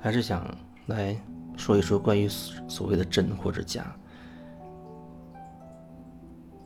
还是想来说一说关于所谓的真或者假。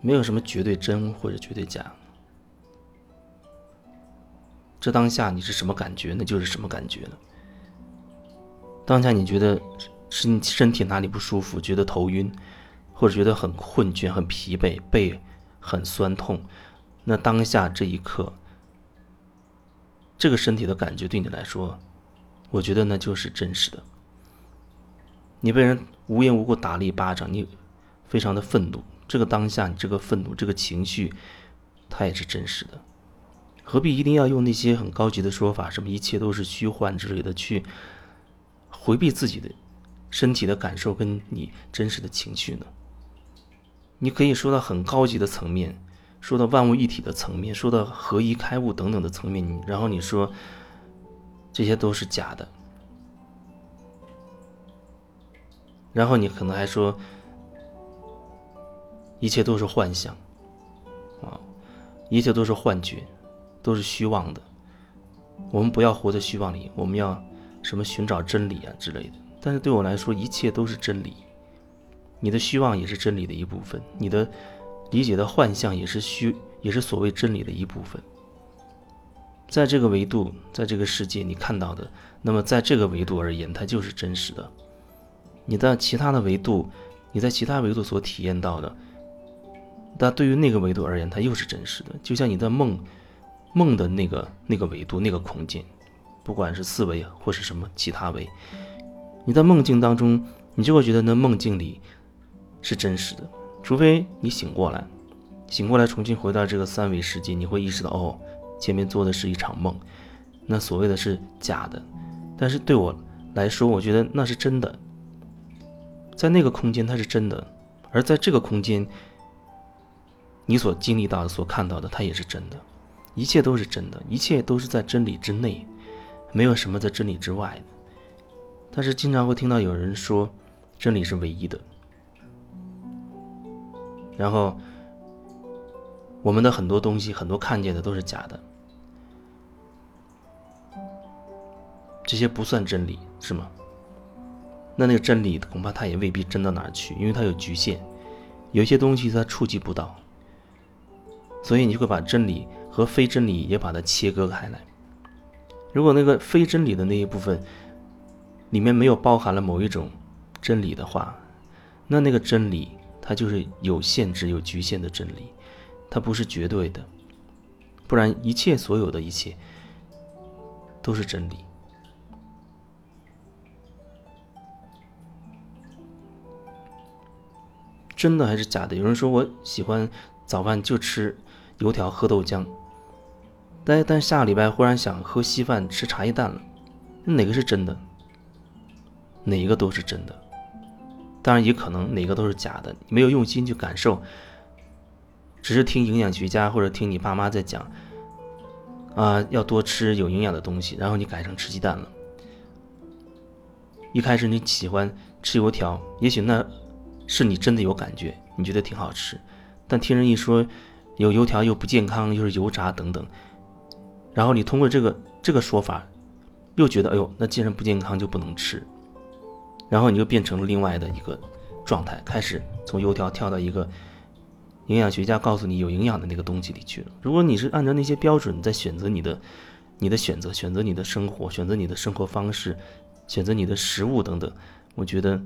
没有什么绝对真或者绝对假。这当下你是什么感觉，那就是什么感觉了。当下你觉得是你身体哪里不舒服，觉得头晕，或者觉得很困倦、很疲惫、背很酸痛，那当下这一刻，这个身体的感觉对你来说，我觉得那就是真实的。你被人无缘无故打了一巴掌，你非常的愤怒，这个当下你这个愤怒、这个情绪，它也是真实的。何必一定要用那些很高级的说法，什么一切都是虚幻之类的，去回避自己的身体的感受跟你真实的情绪呢？你可以说到很高级的层面，说到万物一体的层面，说到合一开悟等等的层面，然后你说这些都是假的，然后你可能还说一切都是幻象，啊，一切都是幻觉。都是虚妄的，我们不要活在虚妄里，我们要什么寻找真理啊之类的。但是对我来说，一切都是真理。你的虚妄也是真理的一部分，你的理解的幻象也是虚，也是所谓真理的一部分。在这个维度，在这个世界，你看到的，那么在这个维度而言，它就是真实的。你的其他的维度，你在其他维度所体验到的，但对于那个维度而言，它又是真实的。就像你在梦。梦的那个那个维度那个空间，不管是四维或是什么其他维，你在梦境当中，你就会觉得那梦境里是真实的。除非你醒过来，醒过来重新回到这个三维世界，你会意识到哦，前面做的是一场梦，那所谓的是假的。但是对我来说，我觉得那是真的，在那个空间它是真的，而在这个空间，你所经历到的、所看到的，它也是真的。一切都是真的，一切都是在真理之内，没有什么在真理之外的。但是经常会听到有人说，真理是唯一的。然后，我们的很多东西，很多看见的都是假的，这些不算真理，是吗？那那个真理恐怕它也未必真到哪儿去，因为它有局限，有些东西它触及不到，所以你就会把真理。和非真理也把它切割开来。如果那个非真理的那一部分里面没有包含了某一种真理的话，那那个真理它就是有限制、有局限的真理，它不是绝对的。不然，一切所有的一切都是真理。真的还是假的？有人说我喜欢早饭就吃油条、喝豆浆。但但下个礼拜忽然想喝稀饭吃茶叶蛋了，哪个是真的？哪一个都是真的，当然也可能哪个都是假的。没有用心去感受，只是听营养学家或者听你爸妈在讲，啊，要多吃有营养的东西，然后你改成吃鸡蛋了。一开始你喜欢吃油条，也许那是你真的有感觉，你觉得挺好吃，但听人一说有油条又不健康，又是油炸等等。然后你通过这个这个说法，又觉得哎呦，那既然不健康就不能吃，然后你就变成了另外的一个状态，开始从油条跳到一个营养学家告诉你有营养的那个东西里去了。如果你是按照那些标准在选择你的你的选择，选择你的生活，选择你的生活方式，选择你的食物等等，我觉得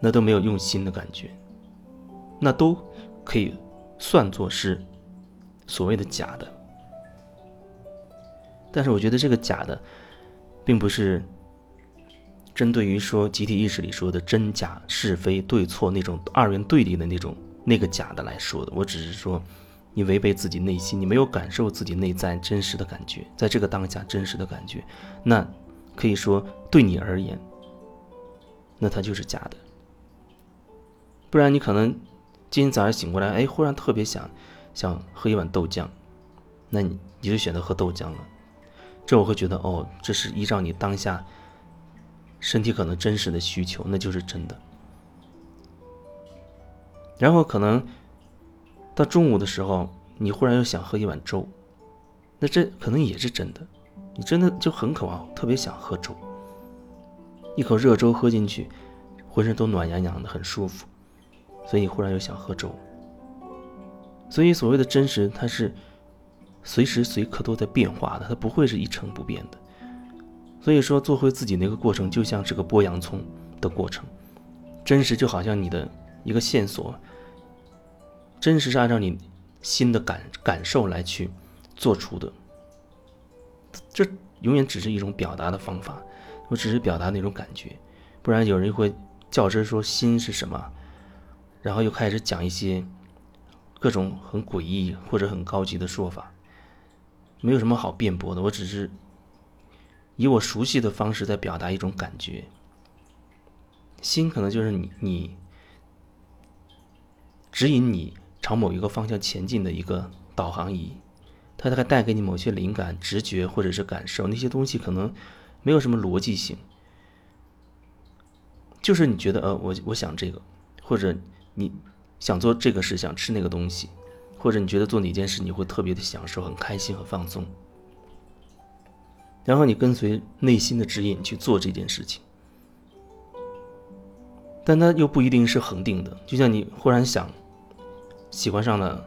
那都没有用心的感觉，那都可以算作是所谓的假的。但是我觉得这个假的，并不是针对于说集体意识里说的真假是非对错那种二元对立的那种那个假的来说的。我只是说，你违背自己内心，你没有感受自己内在真实的感觉，在这个当下真实的感觉，那可以说对你而言，那它就是假的。不然你可能今天早上醒过来，哎，忽然特别想想喝一碗豆浆，那你你就选择喝豆浆了。这我会觉得哦，这是依照你当下身体可能真实的需求，那就是真的。然后可能到中午的时候，你忽然又想喝一碗粥，那这可能也是真的，你真的就很渴望，特别想喝粥，一口热粥喝进去，浑身都暖洋洋的，很舒服，所以忽然又想喝粥。所以所谓的真实，它是随时随刻都在变化的，它不会是一成不变的。所以说，做回自己那个过程，就像是个剥洋葱的过程，真实就好像你的一个线索，真实是按照你心的感感受来去做出的。这永远只是一种表达的方法，我只是表达那种感觉，不然有人会较真说心是什么，然后又开始讲一些。各种很诡异或者很高级的说法，没有什么好辩驳的。我只是以我熟悉的方式在表达一种感觉。心可能就是你你指引你朝某一个方向前进的一个导航仪，它大概带给你某些灵感、直觉或者是感受。那些东西可能没有什么逻辑性，就是你觉得呃，我我想这个，或者你。想做这个事，想吃那个东西，或者你觉得做哪件事你会特别的享受、很开心、很放松，然后你跟随内心的指引去做这件事情，但它又不一定是恒定的。就像你忽然想喜欢上了，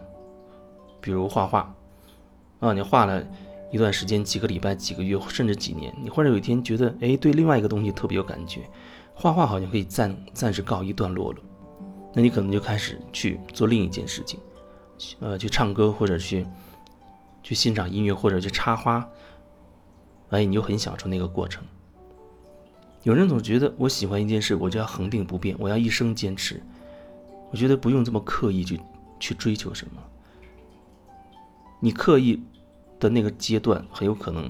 比如画画，啊，你画了一段时间，几个礼拜、几个月，甚至几年，你忽然有一天觉得，哎，对另外一个东西特别有感觉，画画好像可以暂暂时告一段落了。那你可能就开始去做另一件事情，呃，去唱歌或者去去欣赏音乐或者去插花，哎，你就很享受那个过程。有人总觉得我喜欢一件事，我就要恒定不变，我要一生坚持。我觉得不用这么刻意去去追求什么。你刻意的那个阶段，很有可能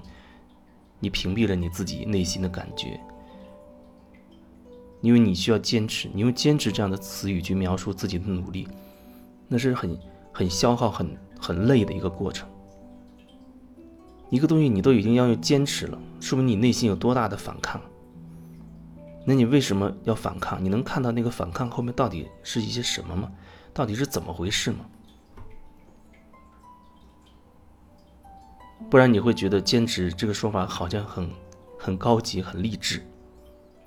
你屏蔽了你自己内心的感觉。因为你需要坚持，你用“坚持”这样的词语去描述自己的努力，那是很很消耗、很很累的一个过程。一个东西你都已经要用坚持了，说明你内心有多大的反抗。那你为什么要反抗？你能看到那个反抗后面到底是一些什么吗？到底是怎么回事吗？不然你会觉得“坚持”这个说法好像很很高级、很励志。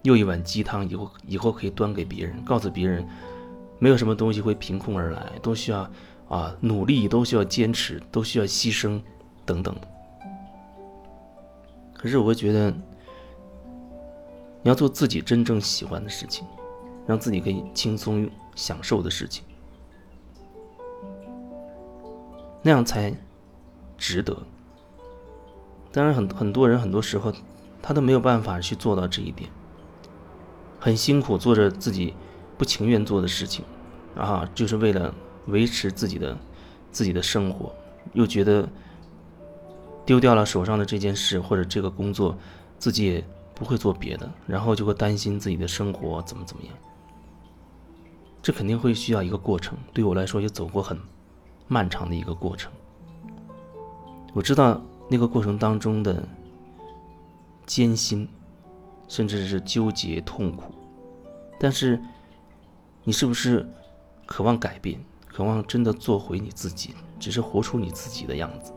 又一碗鸡汤，以后以后可以端给别人，告诉别人，没有什么东西会凭空而来，都需要啊努力，都需要坚持，都需要牺牲，等等。可是我会觉得，你要做自己真正喜欢的事情，让自己可以轻松享受的事情，那样才值得。当然，很很多人很多时候，他都没有办法去做到这一点。很辛苦，做着自己不情愿做的事情，啊，就是为了维持自己的自己的生活，又觉得丢掉了手上的这件事或者这个工作，自己也不会做别的，然后就会担心自己的生活怎么怎么样。这肯定会需要一个过程，对我来说也走过很漫长的一个过程。我知道那个过程当中的艰辛。甚至是纠结痛苦，但是，你是不是渴望改变？渴望真的做回你自己，只是活出你自己的样子？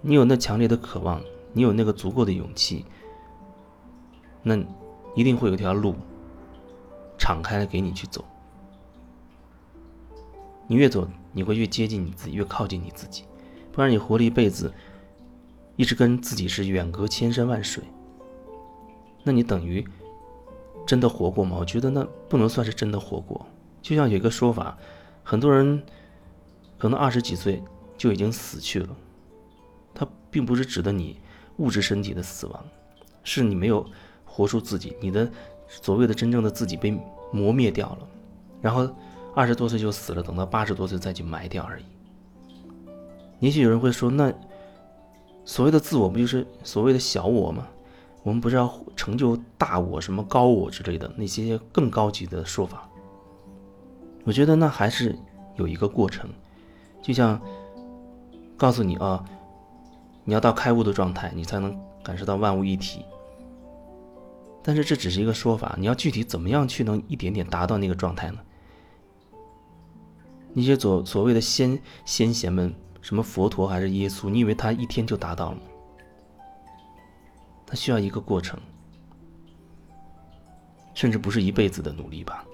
你有那强烈的渴望，你有那个足够的勇气，那一定会有一条路敞开了给你去走。你越走，你会越接近你自己，越靠近你自己。不然你活了一辈子，一直跟自己是远隔千山万水。那你等于真的活过吗？我觉得那不能算是真的活过。就像有一个说法，很多人可能二十几岁就已经死去了，他并不是指的你物质身体的死亡，是你没有活出自己，你的所谓的真正的自己被磨灭掉了，然后二十多岁就死了，等到八十多岁再去埋掉而已。也许有人会说，那所谓的自我不就是所谓的小我吗？我们不是要成就大我、什么高我之类的那些更高级的说法。我觉得那还是有一个过程，就像告诉你啊，你要到开悟的状态，你才能感受到万物一体。但是这只是一个说法，你要具体怎么样去能一点点达到那个状态呢？那些所所谓的先先贤们，什么佛陀还是耶稣，你以为他一天就达到了吗？它需要一个过程，甚至不是一辈子的努力吧。